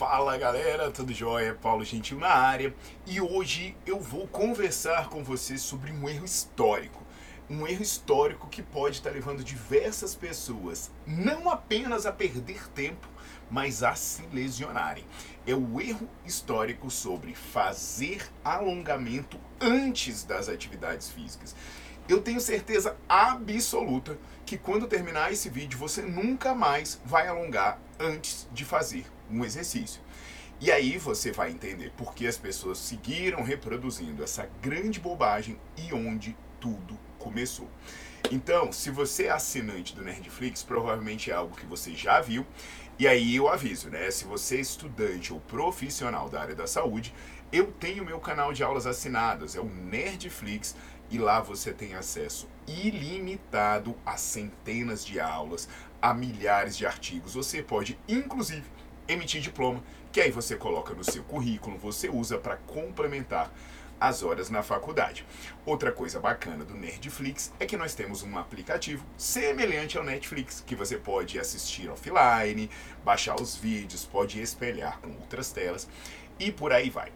Fala galera, tudo jóia? Paulo Gentil na área e hoje eu vou conversar com vocês sobre um erro histórico. Um erro histórico que pode estar levando diversas pessoas não apenas a perder tempo, mas a se lesionarem. É o erro histórico sobre fazer alongamento antes das atividades físicas. Eu tenho certeza absoluta que quando terminar esse vídeo você nunca mais vai alongar antes de fazer um exercício. E aí você vai entender por que as pessoas seguiram reproduzindo essa grande bobagem e onde tudo começou. Então, se você é assinante do Nerdflix, provavelmente é algo que você já viu. E aí eu aviso, né? Se você é estudante ou profissional da área da saúde, eu tenho meu canal de aulas assinadas, é o Nerdflix, e lá você tem acesso ilimitado a centenas de aulas, a milhares de artigos. Você pode, inclusive, emitir diploma, que aí você coloca no seu currículo, você usa para complementar as horas na faculdade. Outra coisa bacana do Nerdflix é que nós temos um aplicativo semelhante ao Netflix, que você pode assistir offline, baixar os vídeos, pode espelhar com outras telas e por aí vai.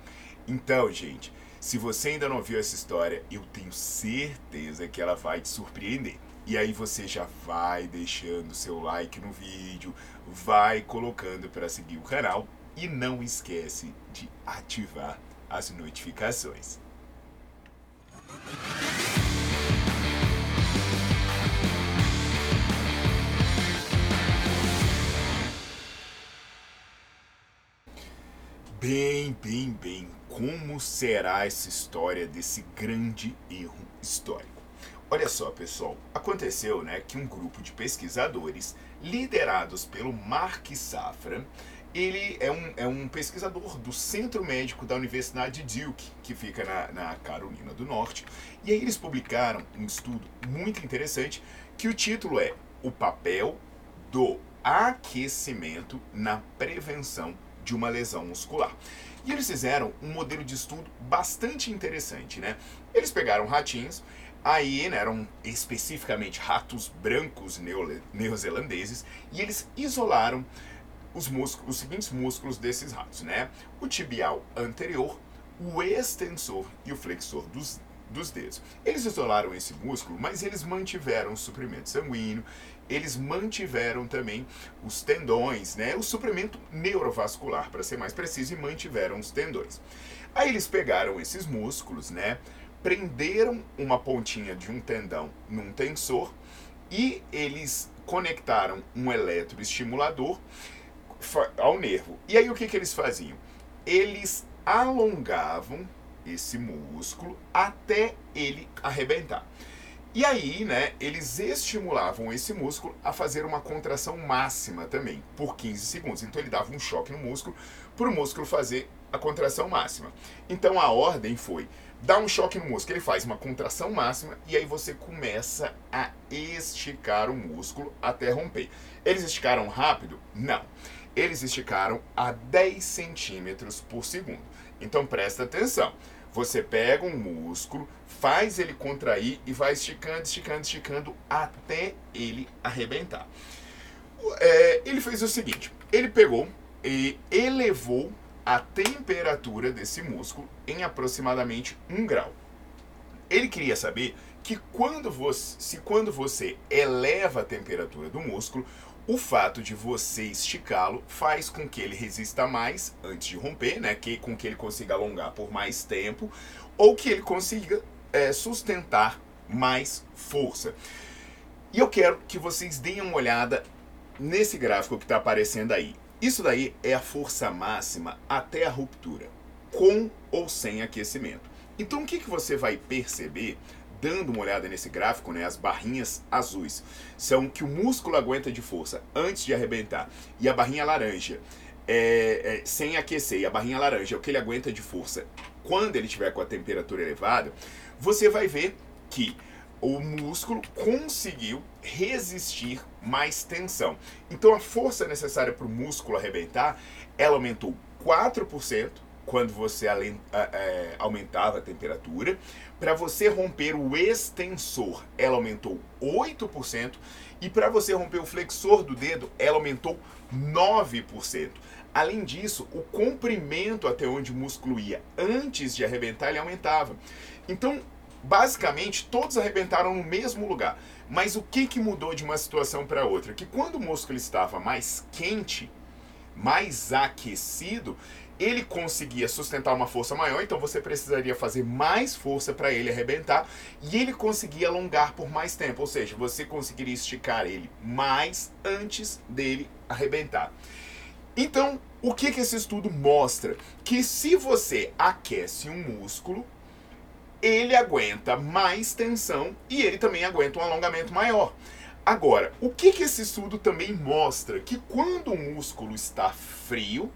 Então, gente, se você ainda não viu essa história, eu tenho certeza que ela vai te surpreender. E aí você já vai deixando seu like no vídeo, vai colocando para seguir o canal e não esquece de ativar as notificações. Bem, bem, bem, como será essa história desse grande erro histórico? Olha só, pessoal, aconteceu né, que um grupo de pesquisadores, liderados pelo Mark Safran, ele é um, é um pesquisador do Centro Médico da Universidade de Duke, que fica na, na Carolina do Norte, e aí eles publicaram um estudo muito interessante que o título é O papel do aquecimento na prevenção de uma lesão muscular. E eles fizeram um modelo de estudo bastante interessante, né? Eles pegaram ratinhos Aí né, eram especificamente ratos brancos neozelandeses e eles isolaram os, músculos, os seguintes músculos desses ratos, né? O tibial anterior, o extensor e o flexor dos, dos dedos. Eles isolaram esse músculo, mas eles mantiveram o suprimento sanguíneo, eles mantiveram também os tendões, né? O suprimento neurovascular, para ser mais preciso, e mantiveram os tendões. Aí eles pegaram esses músculos, né? Prenderam uma pontinha de um tendão num tensor e eles conectaram um eletroestimulador ao nervo. E aí o que, que eles faziam? Eles alongavam esse músculo até ele arrebentar. E aí, né, eles estimulavam esse músculo a fazer uma contração máxima também, por 15 segundos. Então ele dava um choque no músculo para o músculo fazer a contração máxima. Então a ordem foi dá um choque no músculo, ele faz uma contração máxima e aí você começa a esticar o músculo até romper. Eles esticaram rápido? Não. Eles esticaram a 10 centímetros por segundo. Então presta atenção. Você pega um músculo, faz ele contrair e vai esticando, esticando, esticando até ele arrebentar. É, ele fez o seguinte: ele pegou e elevou a temperatura desse músculo em aproximadamente 1 grau. Ele queria saber que quando você, se quando você eleva a temperatura do músculo, o fato de você esticá-lo faz com que ele resista mais antes de romper, né? Que, com que ele consiga alongar por mais tempo, ou que ele consiga é, sustentar mais força. E eu quero que vocês deem uma olhada nesse gráfico que está aparecendo aí. Isso daí é a força máxima até a ruptura, com ou sem aquecimento. Então o que, que você vai perceber dando uma olhada nesse gráfico, né, as barrinhas azuis são que o músculo aguenta de força antes de arrebentar e a barrinha laranja é, é, sem aquecer e a barrinha laranja é o que ele aguenta de força quando ele estiver com a temperatura elevada, você vai ver que o músculo conseguiu resistir mais tensão. Então a força necessária para o músculo arrebentar, ela aumentou 4% quando você é, aumentava a temperatura. Para você romper o extensor, ela aumentou 8%. E para você romper o flexor do dedo, ela aumentou 9%. Além disso, o comprimento até onde o músculo ia antes de arrebentar, ele aumentava. Então, basicamente, todos arrebentaram no mesmo lugar. Mas o que, que mudou de uma situação para outra? Que quando o músculo estava mais quente, mais aquecido, ele conseguia sustentar uma força maior, então você precisaria fazer mais força para ele arrebentar, e ele conseguia alongar por mais tempo, ou seja, você conseguiria esticar ele mais antes dele arrebentar. Então, o que, que esse estudo mostra? Que se você aquece um músculo, ele aguenta mais tensão e ele também aguenta um alongamento maior. Agora, o que, que esse estudo também mostra? Que quando o músculo está frio,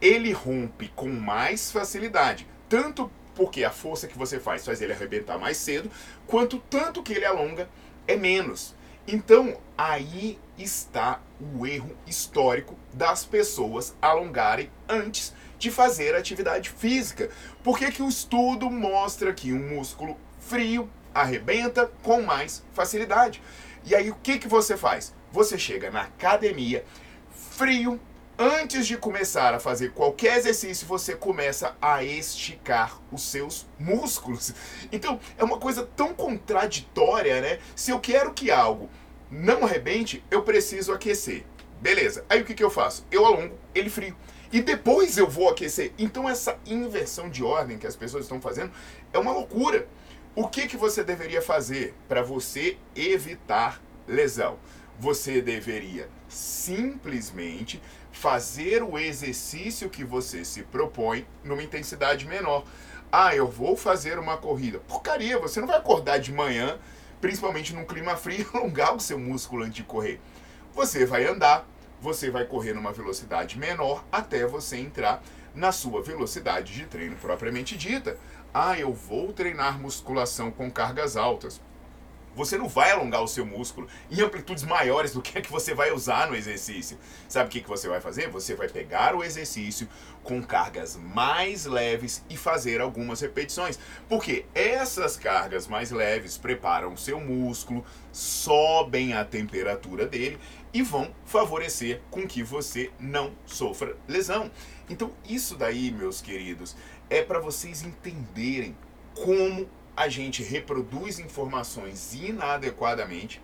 ele rompe com mais facilidade. Tanto porque a força que você faz faz ele arrebentar mais cedo, quanto tanto que ele alonga é menos. Então, aí está o erro histórico das pessoas alongarem antes de fazer atividade física. Por que, que o estudo mostra que um músculo frio arrebenta com mais facilidade? E aí o que, que você faz? Você chega na academia frio, antes de começar a fazer qualquer exercício, você começa a esticar os seus músculos. Então, é uma coisa tão contraditória, né? Se eu quero que algo não arrebente, eu preciso aquecer. Beleza. Aí o que, que eu faço? Eu alongo ele frio. E depois eu vou aquecer. Então, essa inversão de ordem que as pessoas estão fazendo é uma loucura. O que, que você deveria fazer para você evitar lesão? Você deveria simplesmente fazer o exercício que você se propõe numa intensidade menor. Ah, eu vou fazer uma corrida. Porcaria, você não vai acordar de manhã, principalmente num clima frio, e alongar o seu músculo antes de correr. Você vai andar, você vai correr numa velocidade menor até você entrar na sua velocidade de treino propriamente dita. Ah, eu vou treinar musculação com cargas altas você não vai alongar o seu músculo em amplitudes maiores do que a que você vai usar no exercício. Sabe o que, que você vai fazer? Você vai pegar o exercício com cargas mais leves e fazer algumas repetições. Porque essas cargas mais leves preparam o seu músculo, sobem a temperatura dele e vão favorecer com que você não sofra lesão. Então, isso daí, meus queridos, é para vocês entenderem como a gente reproduz informações inadequadamente,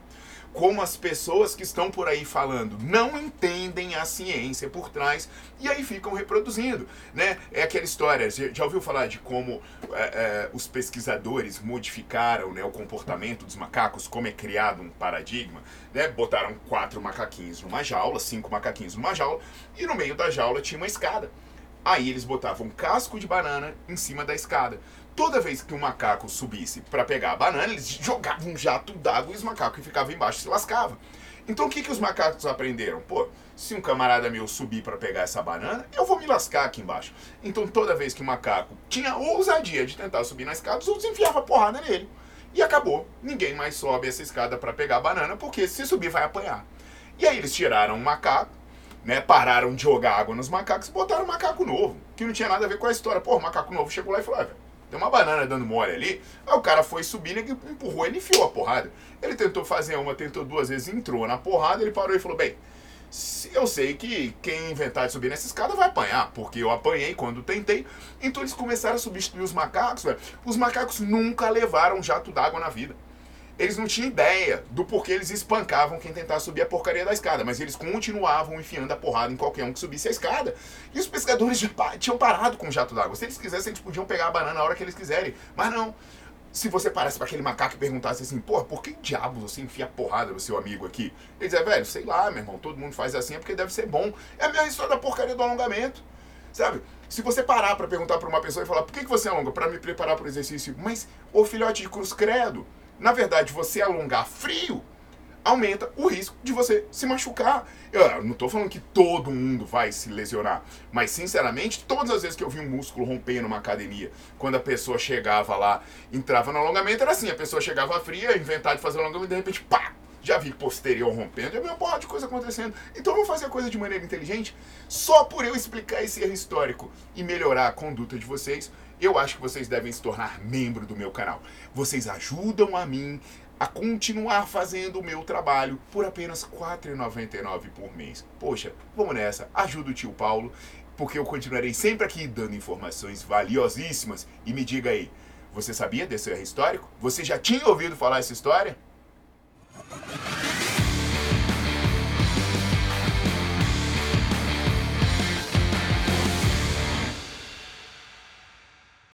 como as pessoas que estão por aí falando não entendem a ciência por trás e aí ficam reproduzindo, né? É aquela história, já ouviu falar de como é, é, os pesquisadores modificaram né, o comportamento dos macacos, como é criado um paradigma, né? Botaram quatro macaquinhos numa jaula, cinco macaquinhos numa jaula e no meio da jaula tinha uma escada. Aí eles botavam um casco de banana em cima da escada toda vez que um macaco subisse para pegar a banana, eles jogavam um jato d'água e os macacos que ficavam embaixo se lascavam. Então o que, que os macacos aprenderam? Pô, se um camarada meu subir para pegar essa banana, eu vou me lascar aqui embaixo. Então toda vez que o macaco tinha ousadia de tentar subir na escada, os outros enfiavam porrada nele. E acabou. Ninguém mais sobe essa escada para pegar a banana, porque se subir vai apanhar. E aí eles tiraram o macaco, né, pararam de jogar água nos macacos e botaram um macaco novo, que não tinha nada a ver com a história. Pô, o macaco novo chegou lá e falou, ah, velho, tem uma banana dando mole ali. Aí o cara foi subindo e empurrou, ele enfiou a porrada. Ele tentou fazer uma, tentou duas vezes, entrou na porrada, ele parou e falou: Bem, eu sei que quem inventar de subir nessa escada vai apanhar, porque eu apanhei quando tentei. Então eles começaram a substituir os macacos, velho. Os macacos nunca levaram jato d'água na vida. Eles não tinham ideia do porquê eles espancavam quem tentasse subir a porcaria da escada, mas eles continuavam enfiando a porrada em qualquer um que subisse a escada. E os pescadores já tinham parado com o jato d'água. Se eles quisessem, eles podiam pegar a banana a hora que eles quiserem, mas não. Se você parasse para aquele macaco e perguntasse assim, porra, por que diabos você enfia a porrada no seu amigo aqui? Ele dizia, velho, sei lá, meu irmão, todo mundo faz assim é porque deve ser bom. É a mesma história da porcaria do alongamento. Sabe? Se você parar para perguntar para uma pessoa e falar, por que, que você alonga? Para me preparar para o exercício. Mas, ô filhote de cruz credo, na verdade, você alongar frio aumenta o risco de você se machucar. Eu não estou falando que todo mundo vai se lesionar, mas sinceramente, todas as vezes que eu vi um músculo romper numa academia, quando a pessoa chegava lá, entrava no alongamento, era assim: a pessoa chegava fria, inventar de fazer alongamento e de repente, pá! Já vi posterior rompendo, já vi uma porra de coisa acontecendo. Então vamos fazer a coisa de maneira inteligente. Só por eu explicar esse erro histórico e melhorar a conduta de vocês, eu acho que vocês devem se tornar membro do meu canal. Vocês ajudam a mim a continuar fazendo o meu trabalho por apenas R$ 4,99 por mês. Poxa, vamos nessa, ajuda o tio Paulo, porque eu continuarei sempre aqui dando informações valiosíssimas. E me diga aí, você sabia desse erro histórico? Você já tinha ouvido falar essa história?